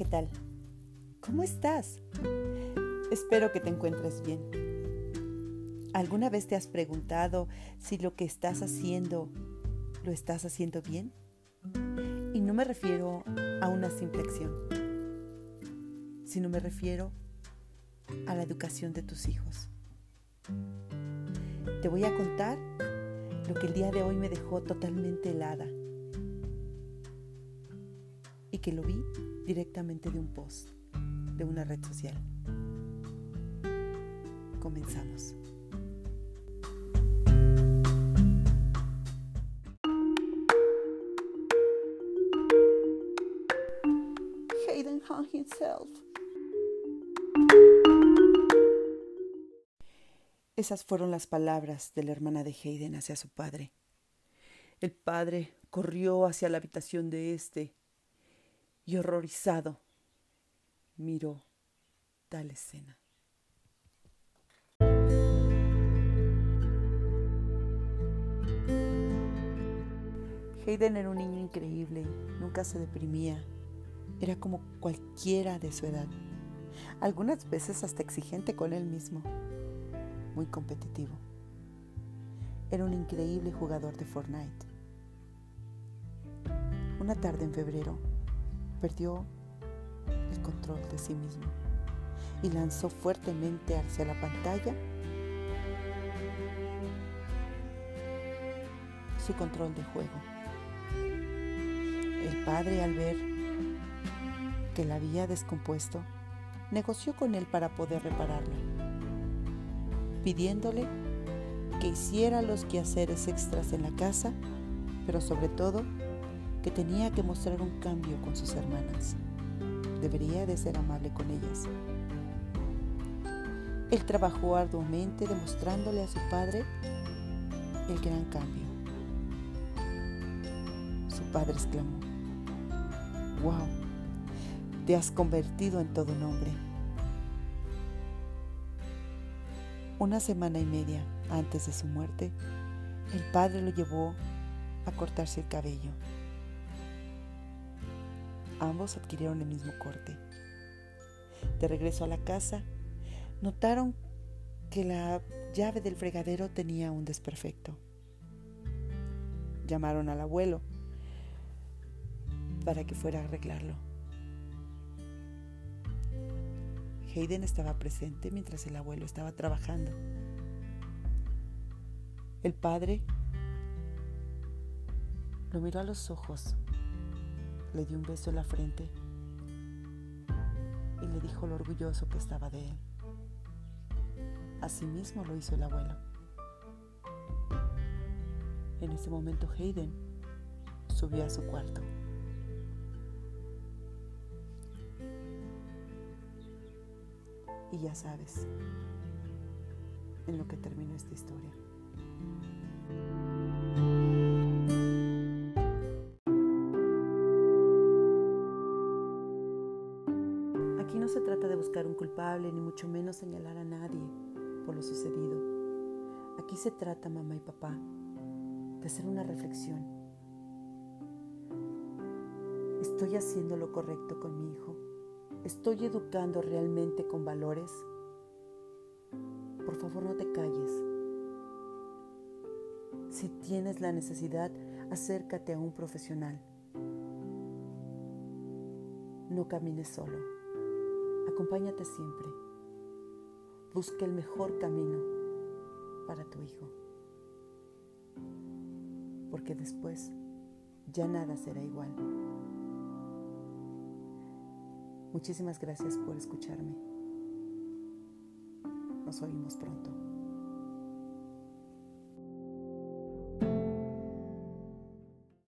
¿qué tal? ¿Cómo estás? Espero que te encuentres bien. ¿Alguna vez te has preguntado si lo que estás haciendo lo estás haciendo bien? Y no me refiero a una simple acción, sino me refiero a la educación de tus hijos. Te voy a contar lo que el día de hoy me dejó totalmente helada y que lo vi directamente de un post de una red social. Comenzamos. Hayden hung himself. Esas fueron las palabras de la hermana de Hayden hacia su padre. El padre corrió hacia la habitación de éste y horrorizado miró tal escena. Hayden era un niño increíble, nunca se deprimía, era como cualquiera de su edad, algunas veces hasta exigente con él mismo, muy competitivo. Era un increíble jugador de Fortnite. Una tarde en febrero, perdió el control de sí mismo y lanzó fuertemente hacia la pantalla su control de juego. El padre al ver que la había descompuesto, negoció con él para poder repararla, pidiéndole que hiciera los quehaceres extras en la casa, pero sobre todo que tenía que mostrar un cambio con sus hermanas. Debería de ser amable con ellas. Él trabajó arduamente demostrándole a su padre el gran cambio. Su padre exclamó, ¡Wow! Te has convertido en todo un hombre. Una semana y media antes de su muerte, el padre lo llevó a cortarse el cabello. Ambos adquirieron el mismo corte. De regreso a la casa, notaron que la llave del fregadero tenía un desperfecto. Llamaron al abuelo para que fuera a arreglarlo. Hayden estaba presente mientras el abuelo estaba trabajando. El padre lo miró a los ojos le dio un beso en la frente y le dijo lo orgulloso que estaba de él. Asimismo lo hizo el abuelo. En ese momento Hayden subió a su cuarto. Y ya sabes en lo que terminó esta historia. Aquí no se trata de buscar un culpable, ni mucho menos señalar a nadie por lo sucedido. Aquí se trata, mamá y papá, de hacer una reflexión. ¿Estoy haciendo lo correcto con mi hijo? ¿Estoy educando realmente con valores? Por favor, no te calles. Si tienes la necesidad, acércate a un profesional. No camines solo. Acompáñate siempre. Busca el mejor camino para tu hijo. Porque después ya nada será igual. Muchísimas gracias por escucharme. Nos oímos pronto.